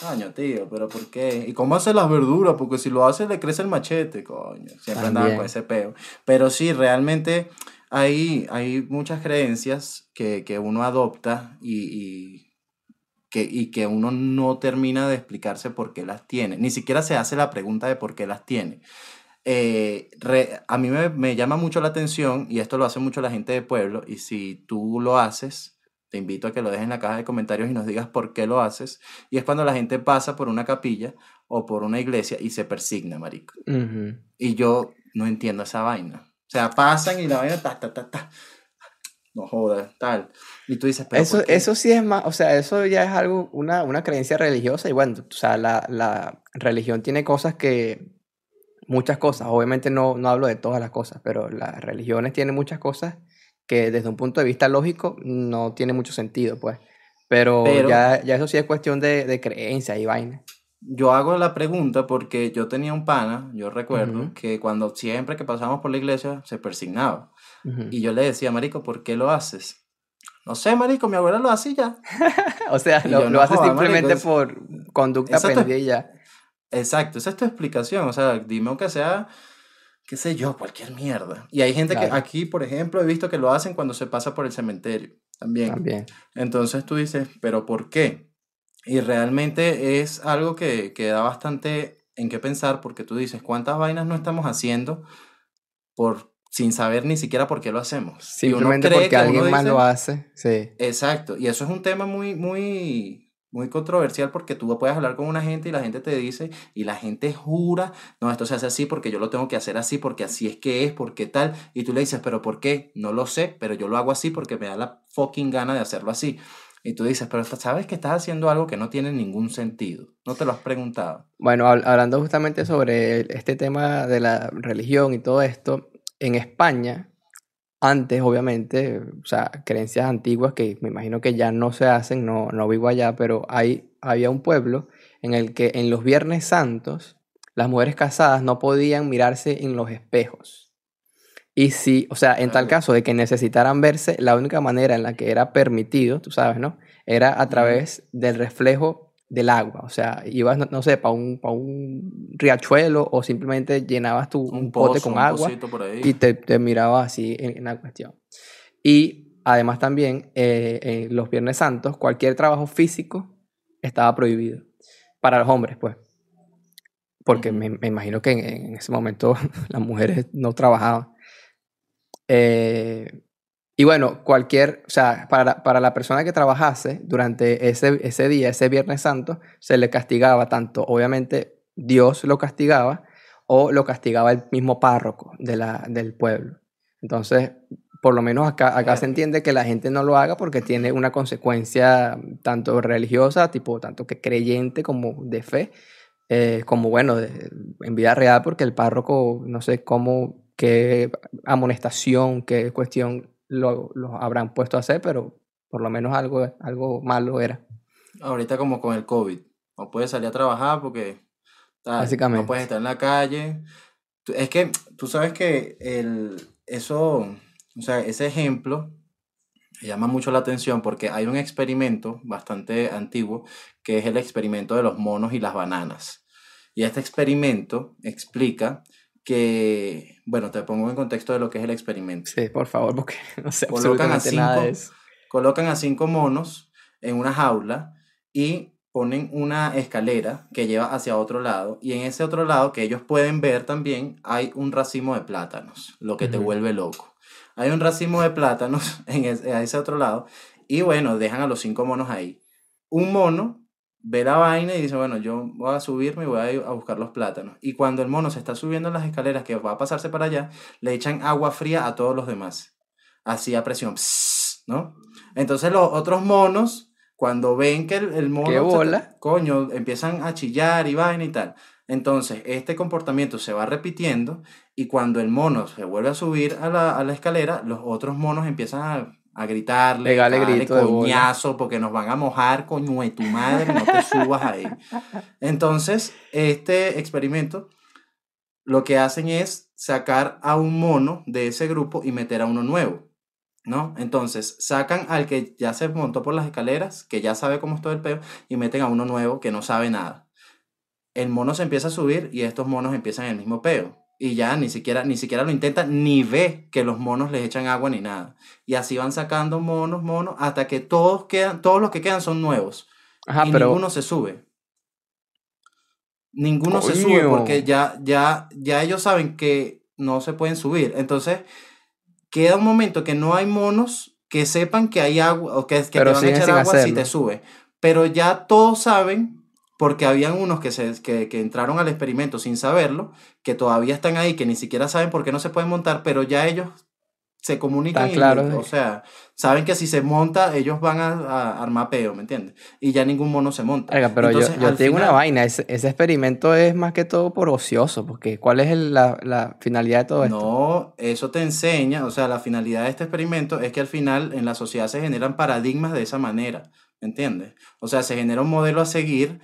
Coño, tío, pero ¿por qué? ¿Y cómo hace las verduras? Porque si lo hace le crece el machete, coño. Siempre andaba También. con ese peo. Pero sí, realmente hay, hay muchas creencias que, que uno adopta y, y que, y que uno no termina de explicarse por qué las tiene. Ni siquiera se hace la pregunta de por qué las tiene. Eh, re- a mí me, me llama mucho la atención, y esto lo hace mucho la gente de pueblo, y si tú lo haces, te invito a que lo dejes en la caja de comentarios y nos digas por qué lo haces. Y es cuando la gente pasa por una capilla o por una iglesia y se persigna, marico. Y yo no entiendo esa vaina. O sea, pasan y la vaina, ta, ta, ta, ta. No jodas, tal. Y tú dices, pero Eso, eso sí es más, o sea, eso ya es algo, una, una creencia religiosa y bueno, o sea, la, la religión tiene cosas que, muchas cosas, obviamente no, no hablo de todas las cosas, pero las religiones tienen muchas cosas que desde un punto de vista lógico no tiene mucho sentido, pues. Pero, Pero- ya, ya eso sí es cuestión de, de creencia y vaina. Yo hago la pregunta porque yo tenía un pana, yo recuerdo, que cuando siempre que pasábamos por la iglesia se persignaba. Ujú. Y yo le decía, marico, ¿por qué lo haces? No sé, marico, mi abuela lo hace ya. O sea, Y lo, lo no haces simplemente marico, por conducta y ya. Exacto, esa es tu explicación. O sea, dime aunque sea, qué sé yo, cualquier mierda. Y hay gente que Claro. aquí, por ejemplo, he visto que lo hacen cuando se pasa por el cementerio también. También. Entonces tú dices, ¿pero por qué? Y realmente es algo que, que da bastante en qué pensar porque tú dices, ¿cuántas vainas no estamos haciendo por, sin saber ni siquiera por qué lo hacemos? Simplemente porque que alguien más dice- lo hace. Sí. Exacto, y eso es un tema muy, muy, muy controversial porque tú puedes hablar con una gente y la gente te dice, y la gente jura, no, esto se hace así porque yo lo tengo que hacer así, porque así es que es, porque tal, y tú le dices, pero ¿por qué? No lo sé, pero yo lo hago así porque me da la fucking gana de hacerlo así. Y tú dices, pero sabes que estás haciendo algo que no tiene ningún sentido, no te lo has preguntado. Bueno, hab- hablando justamente sobre este tema de la religión y todo esto, en España, antes, obviamente, o sea, creencias antiguas que me imagino que ya no se hacen, no, no vivo allá, pero hay, había un pueblo en el que en los Viernes Santos las mujeres casadas no podían mirarse en los espejos. Y si, o sea, en tal caso de que necesitaran verse, la única manera en la que era permitido, tú sabes, ¿no? Era a través del reflejo del agua. O sea, ibas, no, no sé, para un, pa' un riachuelo o simplemente llenabas tu, un, pote pozo, con un agua y te, te mirabas así en, en la cuestión. Y además también, eh, en los Viernes Santos, cualquier trabajo físico estaba prohibido. Para los hombres, pues. Porque me, me imagino que en, en ese momento las mujeres no trabajaban. Eh, y bueno, cualquier, o sea, para, la- para la persona que trabajase durante ese, ese día, ese Viernes Santo, se le castigaba tanto, obviamente Dios lo castigaba o lo castigaba el mismo párroco de la, del pueblo. Entonces, por lo menos acá, acá se entiende que la gente no lo haga porque tiene una consecuencia tanto religiosa, tipo tanto que creyente como de fe, eh, como bueno, de- en vida real, porque el párroco, no sé cómo, qué amonestación, qué cuestión lo, lo habrán puesto a hacer, pero por lo menos algo, algo malo era. Ahorita como con el COVID, no puedes salir a trabajar porque tal, Básicamente. no puedes estar en la calle. Es que tú sabes que el, eso, o sea, ese ejemplo llama mucho la atención porque hay un experimento bastante antiguo que es el experimento de los monos y las bananas. Y este experimento explica que, bueno, te pongo en contexto de lo que es el experimento. Sí, por favor, porque no sé Colocan a absolutamente nada de cinco- eso. colocan a cinco monos en una jaula y ponen una escalera que lleva hacia otro lado y en ese otro lado que ellos pueden ver también hay un racimo de plátanos, lo que te Ujú. vuelve loco. Hay un racimo de plátanos en ese, a ese otro lado y bueno, dejan a los cinco monos ahí. Un mono ve la vaina y dice, bueno, yo voy a subirme y voy a ir a buscar los plátanos. Y cuando el mono se está subiendo en las escaleras que va a pasarse para allá, le echan agua fría a todos los demás. Así a presión, pss, ¿no? Entonces los otros monos, cuando ven que el, el mono... ¡Qué se coño, empiezan a chillar y vaina y tal. Entonces, este comportamiento se va repitiendo y cuando el mono se vuelve a subir a la, a la escalera, los otros monos empiezan a, a gritarle, darle bola. coñazo, porque nos van a mojar, coño de tu madre, no te subas ahí. Entonces, este experimento lo que hacen es sacar a un mono de ese grupo y meter a uno nuevo. ¿No? Entonces sacan al que ya se montó por las escaleras, que ya sabe cómo es todo el peo, y meten a uno nuevo que no sabe nada. El mono se empieza a subir y estos monos empiezan el mismo peo y ya ni siquiera, ni siquiera lo intenta, ni ve que los monos les echan agua ni nada. Y así van sacando monos, monos, hasta que todos quedan, todos los que quedan son nuevos. y ninguno se sube. Ninguno se sube porque ya, ya, ya ellos saben que no se pueden subir. Entonces, queda un momento que no hay monos que sepan que hay agua o que, que te van a echar agua si te sube. Pero ya todos saben porque habían unos que, se, que, que, entraron al experimento sin saberlo, que todavía están ahí, que ni siquiera saben por qué no se pueden montar, pero ya ellos se comunican, y, o sea, saben que si se monta, ellos van a, a armar peo, ¿me entiendes? Y ya ningún mono se monta. pero yo, yo tengo una vaina, ese, ese, experimento es más que todo por ocioso, porque ¿cuál es la, la, finalidad de todo esto? No, eso te enseña, o sea, la finalidad de este experimento es que al final en la sociedad se generan paradigmas de esa manera, ¿me entiendes? O sea, se genera un modelo a seguir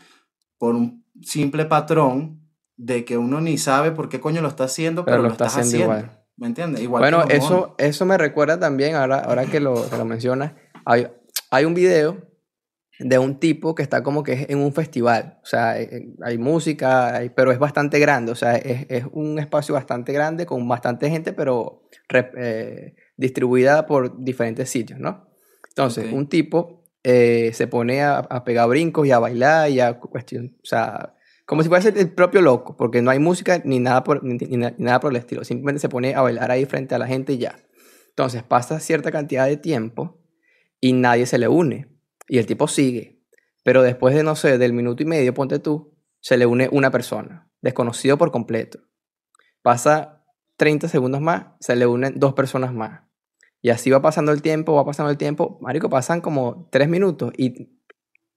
por un simple patrón de que uno ni sabe por qué coño lo está haciendo, pero, lo, está haciendo, igual. ¿Me entiendes? Igual bueno, eso, eso me recuerda también, ahora, ahora que, lo, que lo mencionas, hay, hay un video de un tipo que está como que en un festival. O sea, eh, eh, hay música, pero es bastante grande. O sea, es, es, un espacio bastante grande con bastante gente, pero eh, distribuida por diferentes sitios, ¿no? Entonces, un tipo eh, se pone a, pegar brincos y a bailar y a cuestión, o sea, como si fuese el propio loco, porque no hay música ni nada, por, ni, nada por el estilo, simplemente se pone a bailar ahí frente a la gente y ya. Entonces pasa cierta cantidad de tiempo y nadie se le une y el tipo sigue, pero después de, no sé, del minuto y medio, ponte tú, se le une una persona, desconocido por completo. Pasa 30 segundos más, se le unen dos personas más. Y así va pasando el tiempo, va pasando el tiempo. Marico, pasan como tres minutos y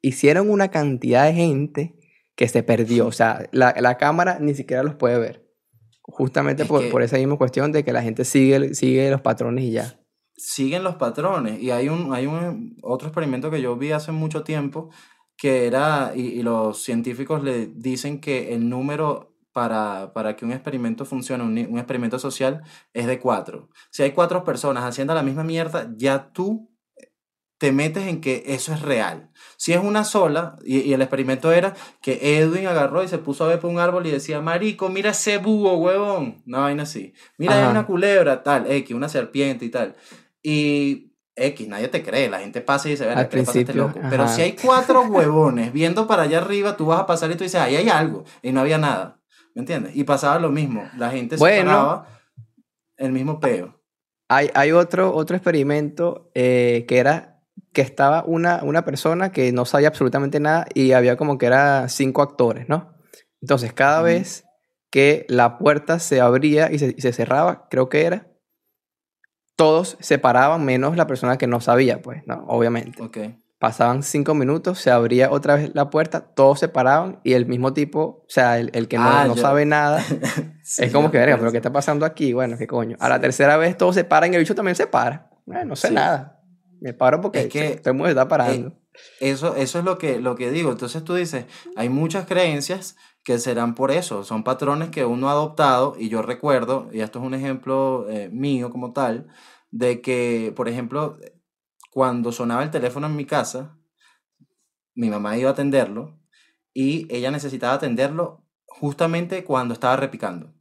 hicieron una cantidad de gente que se perdió. O sea, la, la cámara ni siquiera los puede ver. Justamente por, por, esa misma cuestión de que la gente sigue, sigue los patrones y ya. Siguen los patrones. Y hay un, hay un otro experimento que yo vi hace mucho tiempo que era, y, y los científicos le dicen que el número para, para, que un experimento funcione, un, un, experimento social, es de cuatro. Si hay cuatro personas haciendo la misma mierda, ya tú te metes en que eso es real. Si es una sola, y, y el experimento era que Edwin agarró y se puso a ver por un árbol y decía, marico, mira ese búho, huevón. Una vaina así. Mira, hay una culebra, tal, X, una serpiente y tal. Y X, nadie te cree, la gente pasa y dice, ver, ¿qué pasa este loco? Pero si hay cuatro huevones viendo para allá arriba, tú vas a pasar y tú dices, ahí hay algo, y no había nada. ¿Me entiendes? Y pasaba lo mismo. La gente se paraba el mismo peo. Hay, hay otro, otro experimento eh, que era que estaba una, una persona que no sabía absolutamente nada y había como que era cinco actores, ¿no? Entonces, cada vez que la puerta se abría y se, y se, cerraba, creo que era, todos se paraban menos la persona que no sabía, pues, ¿no? Obviamente. Ok. Pasaban cinco minutos, se abría otra vez la puerta, todos se paraban y el mismo tipo, o sea, el, el que no, ah, no sabe nada, es como que, verga, pero ¿qué está pasando aquí? Bueno, ¿qué coño? A la tercera vez todos se paran y el bicho también se para. Bueno, no sé nada. Me paro porque es que todo el mundo está parando. eso, eso es lo que, lo que digo. Entonces tú dices, hay muchas creencias que serán por eso, son patrones que uno ha adoptado y yo recuerdo, y esto es un ejemplo eh, mío como tal, de que, por ejemplo, cuando sonaba el teléfono en mi casa, mi mamá iba a atenderlo y ella necesitaba atenderlo justamente cuando estaba repicando.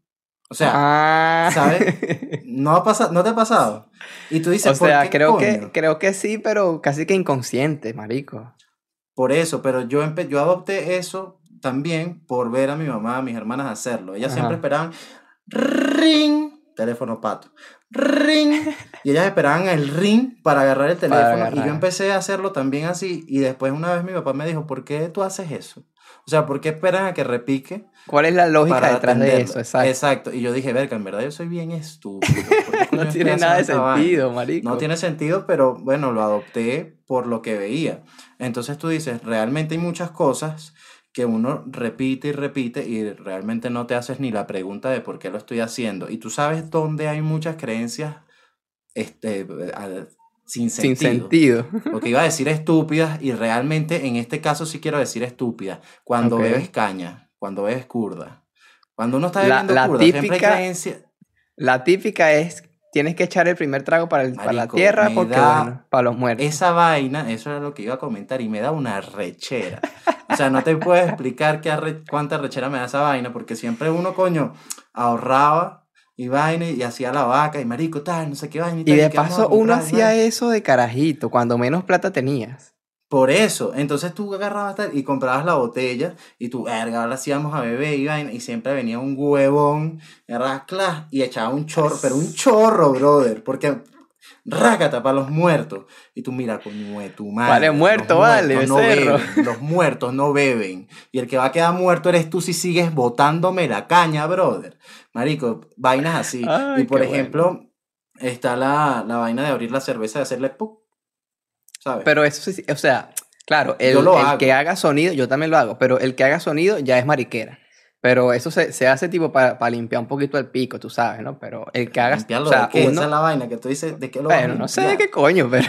O sea, ah. ¿sabes? No, ha pasado, no te ha pasado. Y tú dices, o sea, creo, que, creo que sí, pero casi que inconsciente, marico. Por eso, pero yo, yo adopté eso también por ver a mi mamá, a mis hermanas hacerlo. Ellas siempre esperaban, ring, teléfono pato, ring. Y ellas esperaban el ring para agarrar el teléfono. Y yo empecé a hacerlo también así. Y después una vez mi papá me dijo, ¿por qué tú haces eso? O sea, ¿por qué esperan a que repique? ¿Cuál es la lógica detrás de eso? Exacto. Exacto. Y yo dije, verga, en verdad yo soy bien estúpido. no tiene nada de sentido, marico. No tiene sentido, pero bueno, lo adopté por lo que veía. Entonces tú dices, realmente hay muchas cosas que uno repite y repite y realmente no te haces ni la pregunta de por qué lo estoy haciendo. Y tú sabes dónde hay muchas creencias este, sin sentido. Sin sentido. Porque iba a decir estúpidas y realmente en este caso sí quiero decir estúpidas. Cuando bebes caña, cuando bebes curda, Cuando uno está La- bebiendo la curda, siempre hay típica- creencia. La típica es, tienes que echar el primer trago para, el- para la tierra porque, bueno, para los muertos. Esa vaina, eso era lo que iba a comentar y me da una rechera. O sea, no te puedo explicar qué arre- cuánta rechera me da esa vaina, porque siempre uno, coño, ahorraba y vaina y hacía la vaca y marico, tal, no sé qué vaina. Y tal, de paso uno comprar, y hacía eso de carajito, cuando menos plata tenías. Por eso, entonces tú agarrabas tal y comprabas la botella y tú, verga, ahora sí vamos a beber y vaina, y siempre venía un huevón, agarrabas clas y echaba un chorro, pero un chorro, brother, porque rácata para los muertos. Y tú, mira, coño de tu madre. Vale, muerto, vale, no beben, los muertos no beben. Y el que va a quedar muerto eres tú si sigues botándome la caña, brother. Marico, vainas así. Ay, y por ejemplo, está la, la vaina de abrir la cerveza y hacerle. ¿Sabes? Pero eso sí, o sea, claro, el, que haga sonido, yo también lo hago, pero el que haga sonido ya es mariquera. Pero eso se, se hace tipo para limpiar un poquito el pico, tú sabes, ¿no? Pero el que haga, Limpiarlo o sea, de qué, uno- esa es la vaina que tú dices, ¿de qué lo bueno, no sé de qué coño, pero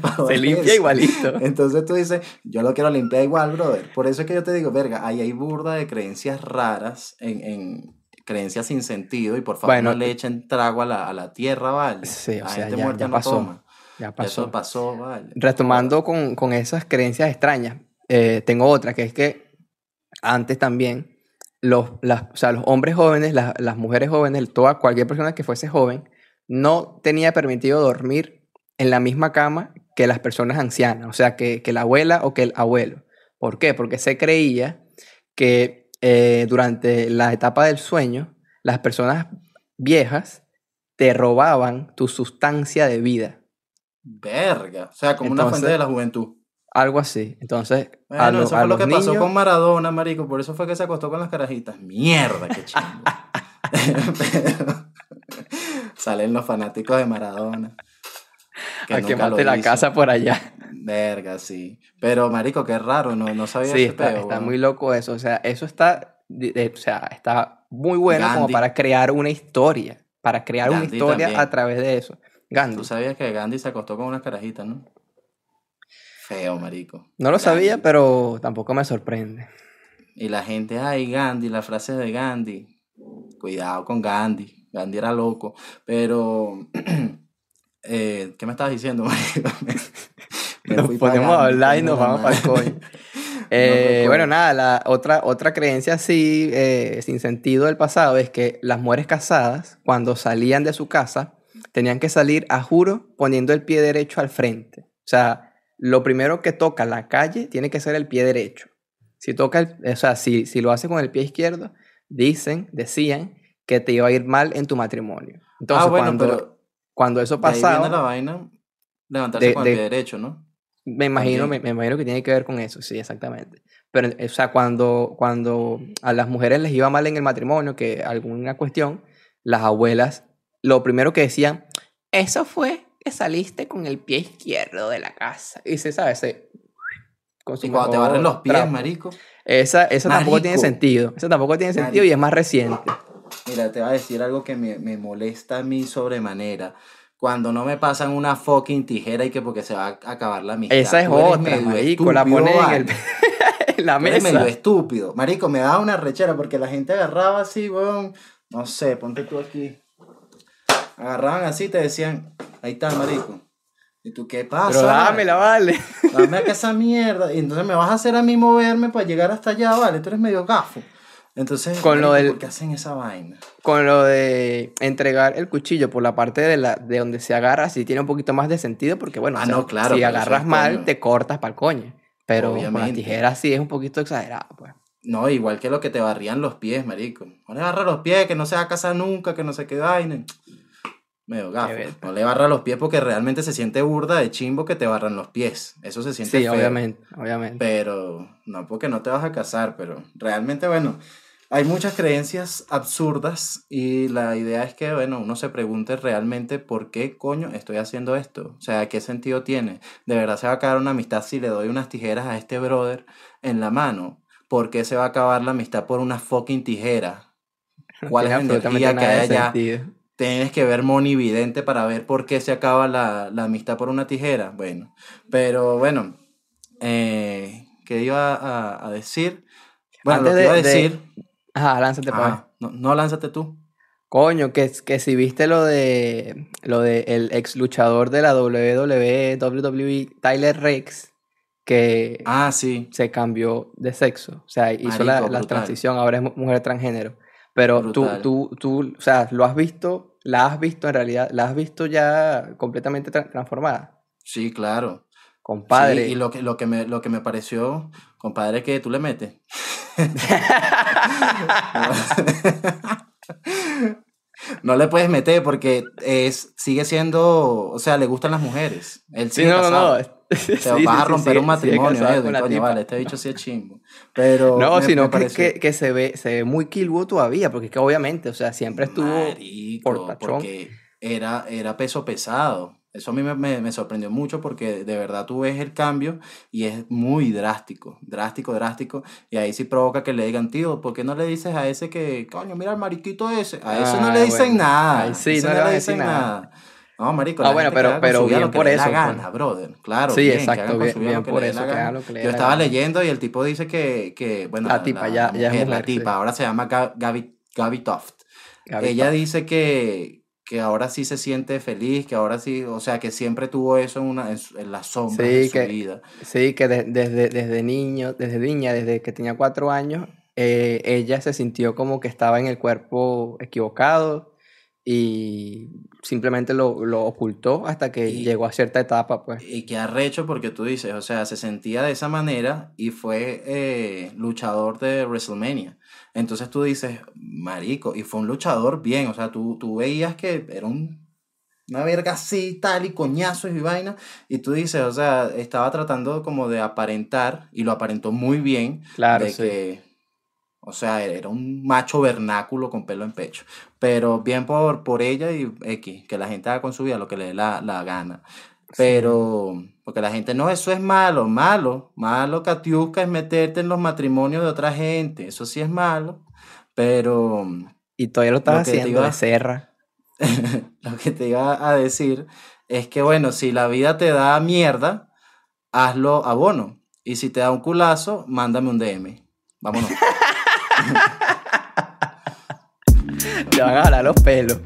Para se limpia igualito. Entonces tú dices, yo lo quiero limpiar igual, brother. Por eso es que yo te digo, verga, ahí hay burda de creencias raras, en, en creencias sin sentido, y por favor Bueno, no le echen trago a la, a la tierra, ¿vale? Sí, o sea, gente ya- muerta ya no pasó. toma. Ya pasó. Eso pasó, vale. Retomando con, con esas creencias extrañas, eh, tengo otra, que es que antes también los, las, o sea, los hombres jóvenes, las, las mujeres jóvenes, toda, cualquier persona que fuese joven, no tenía permitido dormir en la misma cama que las personas ancianas, o sea, que, que la abuela o que el abuelo. ¿Por qué? Porque se creía que eh, durante la etapa del sueño, las personas viejas te robaban tu sustancia de vida. Verga. O sea, como una fuente de la juventud. Algo así. Entonces, Bueno, a, lo- eso a fue lo que pasó con Maradona, marico. Por eso fue que se acostó con las carajitas. Mierda, qué chingo. Salen los fanáticos de Maradona. que a quemarte la hizo. casa por allá. Verga, sí. Pero, marico, qué raro, no, no sabía Sí, ese está, está muy loco eso. O sea, eso está, o sea, está muy bueno como para crear una historia. Para crear una historia también. a través de eso. Gandhi. Tú sabías que Gandhi se acostó con unas carajitas, ¿no? Feo, marico. No lo sabía, pero tampoco me sorprende. Y la gente, ay, Gandhi, la frase de Gandhi. Cuidado con Gandhi. Gandhi era loco. Pero, eh, ¿qué me estabas diciendo, marico? Me- me Nos Gandhi, hablar y nos vamos para el coño. Eh, bueno, nada, la otra, otra creencia así, eh, sin sentido del pasado, es que las mujeres casadas, cuando salían de su casa, tenían que salir a juro poniendo el pie derecho al frente. O sea, lo primero que toca la calle tiene que ser el pie derecho. Si toca el, o sea, si, si lo hace con el pie izquierdo, dicen, decían que te iba a ir mal en tu matrimonio. Entonces, ah, bueno, cuando, pero cuando eso de ahí pasaba, viene la vaina, levantarse De- con de- el pie derecho, ¿no? me imagino, me imagino que tiene que ver con eso, sí, exactamente. Pero, o sea, cuando, cuando a las mujeres les iba mal en el matrimonio, que alguna cuestión, las abuelas, lo primero que decían, eso fue que saliste con el pie izquierdo de la casa. Y se sabe, se, con su Y cuando te barren los pies, trapo. marico. Esa, esa tampoco tiene Marico. sentido. Esa tampoco tiene sentido y es más reciente. Mira, te voy a decir algo que me, me molesta a mí sobremanera. Cuando no me pasan una fucking tijera y que porque se va a acabar la amistad. Esa es otra, medio marico. La ponen en, el, en la mesa. medio estúpido. Marico, me daba una rechera porque la gente agarraba así, weón. No sé, ponte tú aquí. Agarraban así y te decían, ahí está, marico. ¿Y tú qué pasa? Pero dámela, vale. Dame acá esa mierda. Y entonces me vas a hacer a mí moverme para llegar hasta allá, vale. Tú eres medio gafo. Entonces, Con lo del- ¿por qué hacen esa vaina? Con lo de entregar el cuchillo por la parte de, la, de donde se agarra, sí tiene un poquito más de sentido, porque bueno, Ah, o sea, no, claro, si agarras mal, coño. te cortas para el coño. Pero con la Obviamente. tijera sí es un poquito exagerado, pues. No, igual que lo que te barrían los pies, marico. No le barra los pies, que no se va a casar nunca, que no se qué vaina. Medio gafo. No le barra los pies porque realmente se siente burda de chimbo que te barran los pies. Eso se siente Sí, feo. obviamente, obviamente. Pero no porque no te vas a casar, pero realmente, bueno, hay muchas creencias absurdas y la idea es que, bueno, uno se pregunte realmente por qué coño estoy haciendo esto. O sea, ¿qué sentido tiene? ¿De verdad se va a acabar una amistad si le doy unas tijeras a este brother en la mano? ¿Por qué se va a acabar la amistad por una fucking tijera? ¿Cuál es la energía que hay allá? sentido. Tienes que ver monividente para ver por qué se acaba la, la amistad por una tijera. Bueno, pero bueno, eh, ¿qué iba a, a decir? Bueno, Antes lo que iba a de- de- decir, Ajá, lánzate para. Ajá, no, no lánzate tú. Coño, que, que si viste lo de lo de el ex luchador de la WWE, WWE, Tyler Rex, que Ah, sí, se cambió de sexo. O sea, hizo la, marico, la transición, ahora es mu- mujer transgénero. Pero tú, brutal. tú, tú, o sea, lo has visto, la has visto en realidad, la has visto ya completamente tra- transformada. Sí, claro. Sí, Compadre. y lo que, lo que me, lo que me pareció, compadre, que tú le metes. No le puedes meter porque es, sigue siendo, o sea, le gustan las mujeres. Él Sí, no, casado. Sí, vas sí, a sí, romper sigue- un matrimonio, la coño, vale, este bicho sí es chimbo. Pero No, me, sino me que, pareció, que, que se ve, se ve muy Kill todavía, porque es que obviamente, o sea, siempre estuvo marico, portachón. porque era, era peso pesado. Eso a mí me, me- me sorprendió mucho porque de verdad tú ves el cambio y es muy drástico, drástico, drástico. Y ahí sí provoca que le digan, tío, ¿por qué no le dices a ese que, coño, mira al mariquito ese? A ese no Ah, le dicen bueno. nada. Ahí sí, ese no le no le decir dicen nada. nada. No, marico, Ah, la bueno, pero- pero bien por la eso, pues. gana, brother. Claro, Sí, bien, exacto, bien- bien por eso, la Yo la estaba leyendo y el tipo dice que, que bueno, La la, tipa la- ya, la ya es mujer, la mujer, sí. tipa, ahora se llama Ga- Gaby, Gaby Toft. Gaby Ella Toft. dice que, que ahora sí se siente feliz, que ahora sí, o sea, que siempre tuvo eso en, una, en, en las sombras de Sí, su que, vida. sí, que de- desde, desde niño, desde niña, desde que tenía cuatro años, eh, ella se sintió como que estaba en el cuerpo equivocado y simplemente lo, lo ocultó hasta que Y, llegó a cierta etapa, pues. y que arrecho porque tú dices, o sea, se sentía de esa manera y fue eh, luchador de WrestleMania. Entonces tú dices, marico, y fue un luchador bien, o sea, tú, tú veías que era un, una verga así, tal, y coñazos y vaina, y tú dices, o sea, estaba tratando como de aparentar, y lo aparentó muy bien, Claro, de sí. que, o sea, era un macho vernáculo con pelo en pecho, pero bien por, por ella y X, que la gente haga con su vida lo que le dé la, la gana. Sí. Pero, porque la gente, no, eso es malo, malo, malo, Katiuska, es meterte en los matrimonios de otra gente, eso sí es malo, pero Y todavía lo te haciendo de serra. lo que te iba a decir es que, bueno, si la vida te da mierda, hazlo abono, y si te da un culazo, mándame un DM, vámonos. Te van a jalar los pelos.